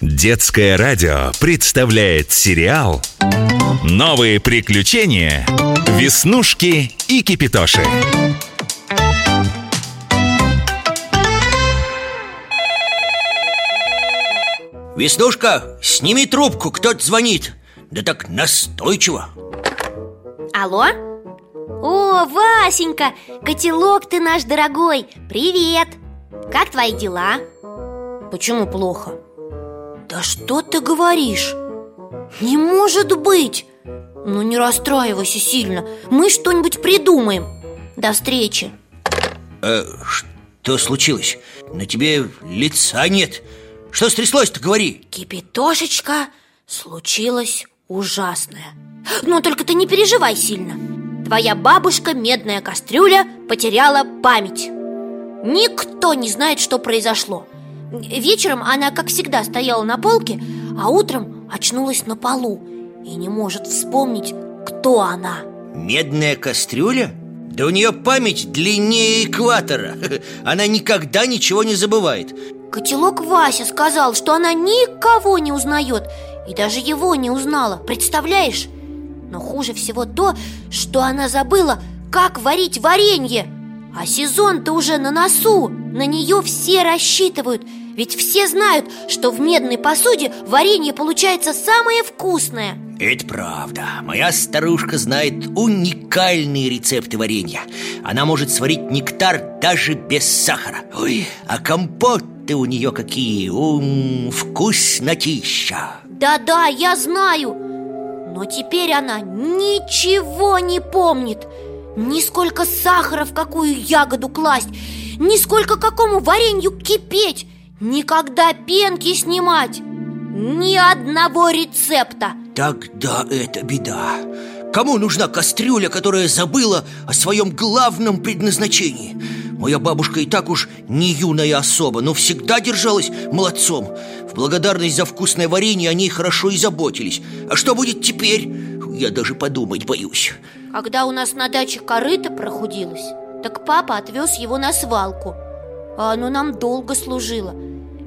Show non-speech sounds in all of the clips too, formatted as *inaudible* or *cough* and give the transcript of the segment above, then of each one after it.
Детское радио представляет сериал «Новые приключения. Веснушки и кипитоши». Веснушка, сними трубку, кто-то звонит Да так настойчиво Алло? О, Васенька, котелок ты наш дорогой Привет Как твои дела? Почему плохо? Да что ты говоришь? Не может быть! Ну не расстраивайся сильно. Мы что-нибудь придумаем. До встречи! Э, Что случилось? На тебе лица нет. Что стряслось-то, говори! Кипятошечка, случилось ужасное. Но только ты не переживай сильно. Твоя бабушка, медная кастрюля, потеряла память. Никто не знает, что произошло Вечером она, как всегда, стояла на полке, а утром очнулась на полу и не может вспомнить, кто она. Медная кастрюля? Да у нее память длиннее экватора. *laughs* Она никогда ничего не забывает. Котелок Вася сказал, что она никого не узнает и даже его не узнала. Представляешь? Но хуже всего то, что она забыла, как варить варенье. А сезон-то уже на носу. На нее все рассчитывают – ведь все знают, что в медной посуде варенье получается самое вкусное. Это правда. Моя старушка знает уникальные рецепты варенья. Она может сварить нектар даже без сахара. Ой, а компоты у нее какие? Ум, Вкуснотища. Да-да, я знаю. Но теперь она ничего не помнит Ни сколько сахара в какую ягоду класть Ни сколько какому варенью кипеть Никогда пенки снимать Ни одного рецепта. Тогда это беда. Кому нужна кастрюля, которая забыла о своем главном предназначении? Моя бабушка и так уж не юная особа, но всегда держалась молодцом. В благодарность за вкусное варенье о ней хорошо и заботились. А что будет теперь? Я даже подумать боюсь Когда у нас на даче корыто прохудилось Так папа отвез его на свалку А оно нам долго служило.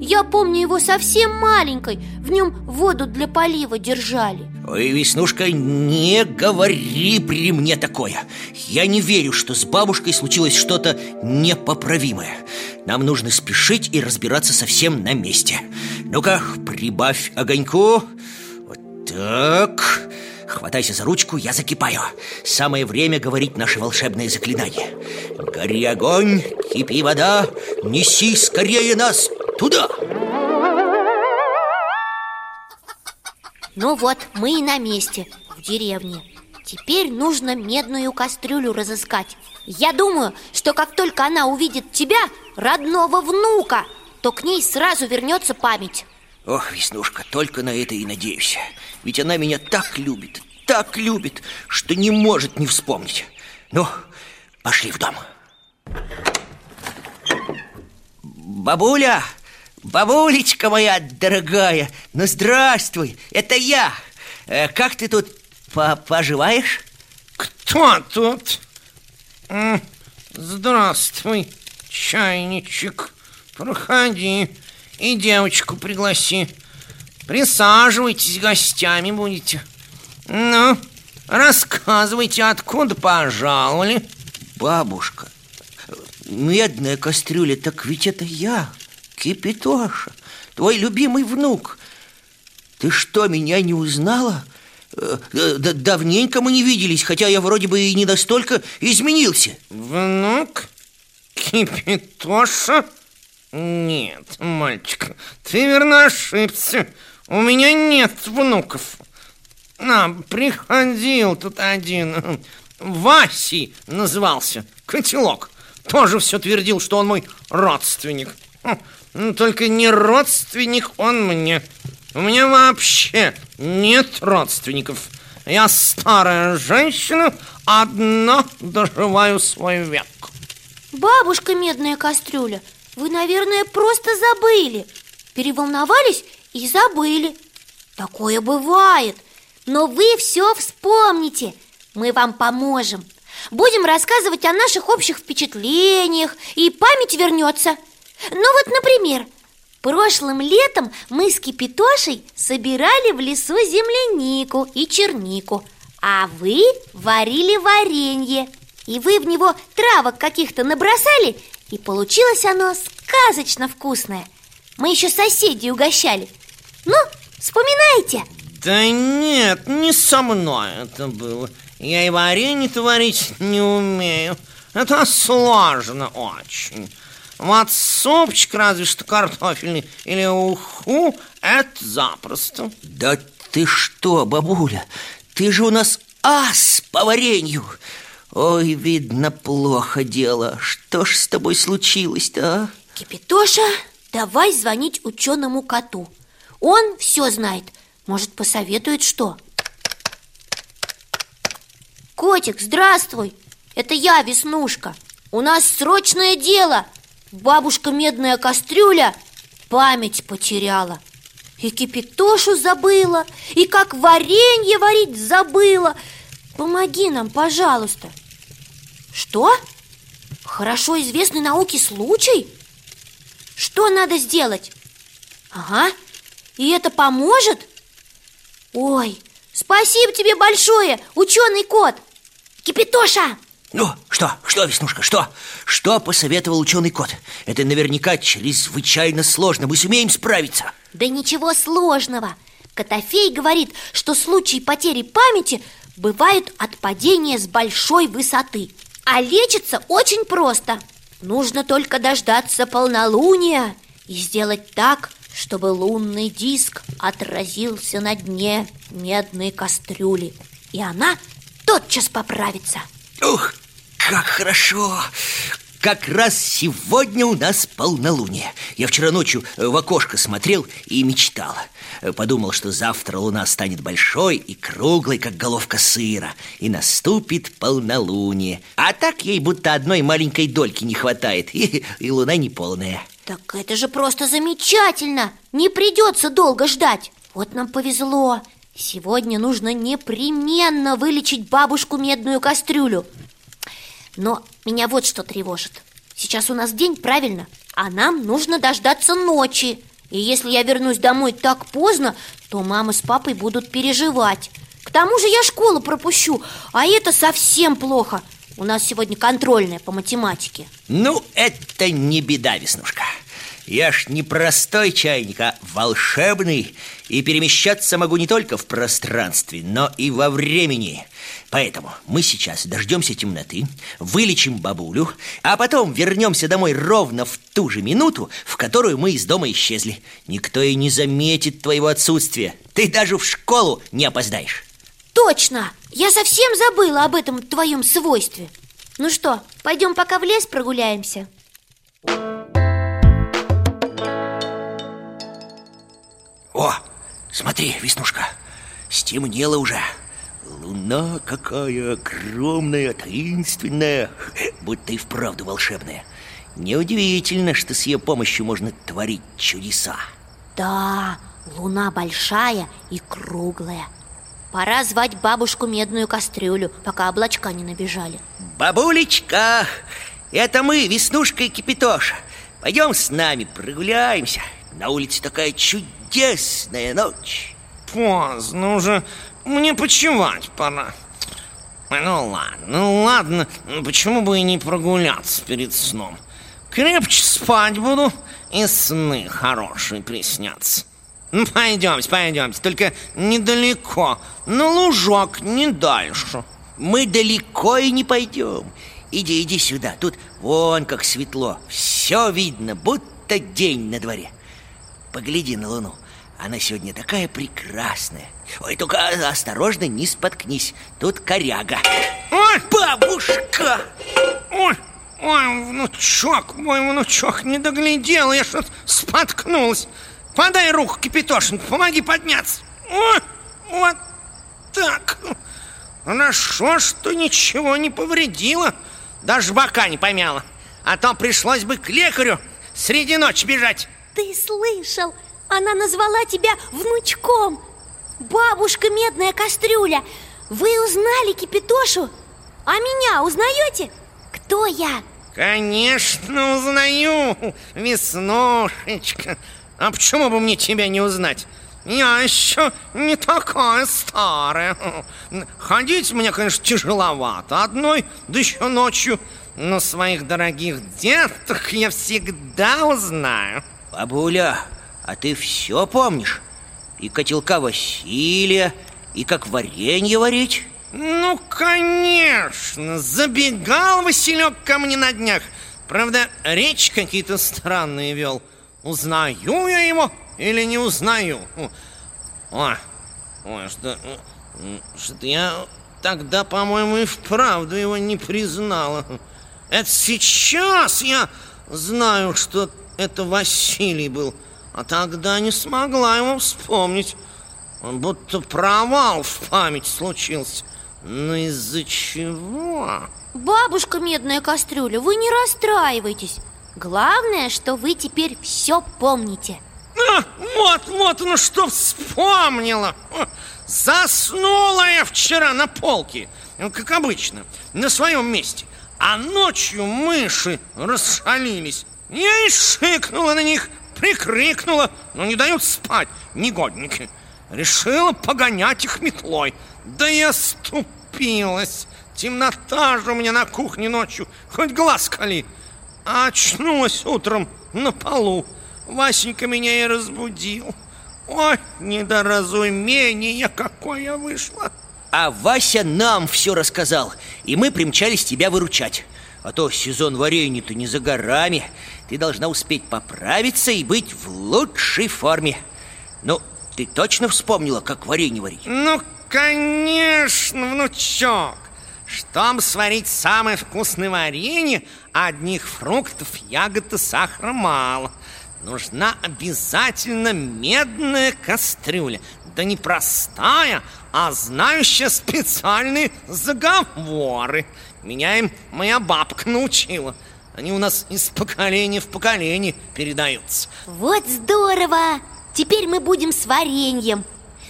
Я помню его совсем маленькой В нем воду для полива держали. Ой, Веснушка, не говори при мне такое. Я не верю, что с бабушкой случилось что-то непоправимое. Нам нужно спешить и разбираться совсем на месте. Ну-ка, прибавь огоньку. Вот так Хватайся за ручку, я закипаю. Самое время говорить наше волшебное заклинание Гори огонь, кипи вода Неси скорее нас Туда! Ну вот, мы и на месте, в деревне. Теперь нужно медную кастрюлю разыскать. Я думаю, что как только она увидит тебя, родного внука То к ней сразу вернется память Ох, Веснушка, только на это и надеюсь. Ведь она меня так любит, так любит, что не может не вспомнить. Ну, пошли в дом. Бабуля, Бабулечка моя дорогая, ну здравствуй, это я. Э, Как ты тут по поживаешь? Кто тут? Здравствуй, чайничек Проходи и девочку пригласи Присаживайтесь, гостями будете Ну, рассказывайте, откуда пожаловали Бабушка, медная кастрюля, так ведь это я Кипитоша, твой любимый внук Ты что, меня не узнала? Э, э, да давненько мы не виделись, хотя я вроде бы и не настолько изменился Внук? Кипитоша? Нет, мальчик, ты верно ошибся У меня нет внуков А, приходил тут один Васей назывался, котелок Тоже все твердил, что он мой родственник ну, только не родственник он мне. У меня вообще нет родственников. Я старая женщина, одна доживаю свой век. Бабушка медная кастрюля, вы, наверное, просто забыли. Переволновались и забыли. Такое бывает. Но вы все вспомните. Мы вам поможем. Будем рассказывать о наших общих впечатлениях, и память вернется. Ну вот, например, Прошлым летом мы с Кипитошей собирали в лесу землянику и чернику А вы варили варенье И вы в него травок каких-то набросали И получилось оно сказочно вкусное. Мы еще соседей угощали. Ну, вспоминайте. Да нет, не со мной это было. Я и варенье творить не умею. Это сложно очень. Вот супчик разве что картофельный или уху, это запросто. Да ты что, бабуля, ты же у нас ас по варенью Ой, видно, плохо дело. Что ж с тобой случилось-то, а? Кипитоша, давай звонить ученому коту. Он все знает, может, посоветует что? Котик, здравствуй, это я, Веснушка. У нас срочное дело. Бабушка медная кастрюля память потеряла. И кипятошу забыла, и как варенье варить забыла. Помоги нам, пожалуйста Что? Хорошо известный науке случай? Что надо сделать? Ага, и это поможет? Ой, спасибо тебе большое, ученый кот Кипятоша, ну, что, что, Веснушка, что? Что посоветовал ученый кот? Это наверняка чрезвычайно сложно Мы сумеем справиться Да ничего сложного Котофей говорит, что случаи потери памяти бывают от падения с большой высоты А лечится очень просто Нужно только дождаться полнолуния И сделать так, чтобы лунный диск отразился на дне медной кастрюли И она тотчас поправится Ух, как хорошо! Как раз сегодня у нас полнолуние. Я вчера ночью в окошко смотрел и мечтал Подумал, что завтра луна станет большой и круглой, как головка сыра И наступит полнолуние. А так ей будто одной маленькой дольки не хватает *laughs* И, и луна не полная. Так это же просто замечательно! Не придется долго ждать! Вот нам повезло! Сегодня нужно непременно вылечить бабушку медную кастрюлю но меня вот что тревожит. Сейчас у нас день, правильно? А нам нужно дождаться ночи. И если я вернусь домой так поздно, то мама с папой будут переживать. К тому же я школу пропущу, а это совсем плохо. У нас сегодня контрольная по математике. Ну, это не беда, Веснушка. Я ж не простой чайник, а волшебный И перемещаться могу не только в пространстве, но и во времени. Поэтому мы сейчас дождемся темноты, вылечим бабулю А потом вернемся домой ровно в ту же минуту, в которую мы из дома исчезли. Никто и не заметит твоего отсутствия. Ты даже в школу не опоздаешь. Точно! Я совсем забыла об этом твоем свойстве. Ну что, пойдем пока в лес прогуляемся? О, смотри, Веснушка, стемнело уже. Луна какая огромная, таинственная Будто и вправду волшебная. Неудивительно, что с ее помощью можно творить чудеса. Да, луна большая и круглая. Пора звать бабушку медную кастрюлю, пока облачка не набежали. Бабулечка, это мы, Веснушка и Кипятоша Пойдем с нами прогуляемся На улице такая чудесная ночь. Поздно уже, мне почевать пора. Ну ладно, ну ладно, почему бы и не прогуляться перед сном? Крепче спать буду и сны хорошие приснятся. Ну, пойдемте, пойдемте, только недалеко, на лужок, не дальше. Мы далеко и не пойдем. Иди, иди сюда, тут вон как светло. Все видно, будто день на дворе Погляди на луну. Она сегодня такая прекрасная. Ой, только осторожно, не споткнись. Тут коряга. Ой, бабушка! Ой, ой, внучок, мой внучок Не доглядел, я что-то споткнулась. Подай руку, Кипятошенко, помоги подняться. Ой, вот так. Хорошо, что ничего не повредило Даже бока не помяло А то пришлось бы к лекарю среди ночи бежать Ты слышал? Она назвала тебя внучком Бабушка медная кастрюля Вы узнали Кипятошу? А меня узнаете? Кто я? Конечно узнаю, Веснушечка А почему бы мне тебя не узнать? Я еще не такая старая. Ходить мне, конечно, тяжеловато одной, да еще ночью. Но своих дорогих деток я всегда узнаю. Бабуля, а ты все помнишь? И котелка Василия, и как варенье варить? Ну, конечно, забегал Василек ко мне на днях. Правда, речь какие-то странные вел. Узнаю я его или не узнаю? Ой, ой, что... Что я тогда, по-моему, и вправду его не признала. Это сейчас я знаю, что это Василий был, а тогда не смогла его вспомнить. Он будто провал в память случился. Но из-за чего? Бабушка Медная Кастрюля, вы не расстраивайтесь Главное, что вы теперь все помните а, Вот, вот, ну что вспомнила Заснула я вчера на полке ну, Как обычно, на своем месте А ночью мыши расшалились Я и шикнула на них, прикрикнула Но не дают спать, негодники Решила погонять их метлой Да я ступилась Темнота же у меня на кухне ночью Хоть глаз кали а очнулась утром на полу. Васенька меня и разбудил. Ой, недоразумение какое вышло. А Вася нам все рассказал, и мы примчались тебя выручать. А то сезон варенья-то не за горами. Ты должна успеть поправиться и быть в лучшей форме. Ну, ты точно вспомнила, как варенье варить? Ну, конечно, внучок. Чтобы сварить самое вкусное варенье, одних фруктов, ягод и сахара мало. Нужна обязательно медная кастрюля. Да не простая, а знающая специальные заговоры. Меня им моя бабка научила. Они у нас из поколения в поколение передаются. Вот здорово! Теперь мы будем с вареньем.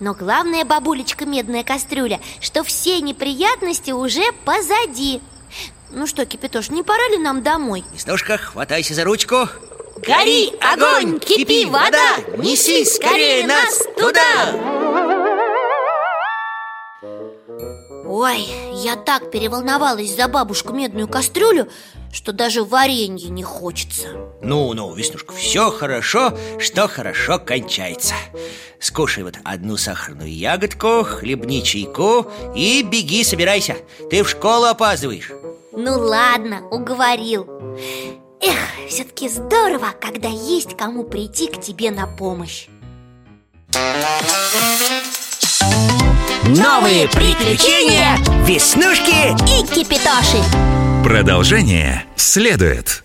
Но главное, бабулечка медная кастрюля, что все неприятности уже позади Ну что, Кипятош, не пора ли нам домой? Нестушка, хватайся за ручку Гори огонь, кипи вода, неси скорее нас туда! Ой, я так переволновалась за бабушку медную кастрюлю, что даже варенье не хочется. Ну-ну, Веснушка, все хорошо, что хорошо кончается. Скушай вот одну сахарную ягодку, хлебни чайку и беги, собирайся. Ты в школу опаздываешь. Ну ладно, уговорил. Эх, все-таки здорово, когда есть кому прийти к тебе на помощь Новые приключения Веснушки и Кипитоши. Продолжение следует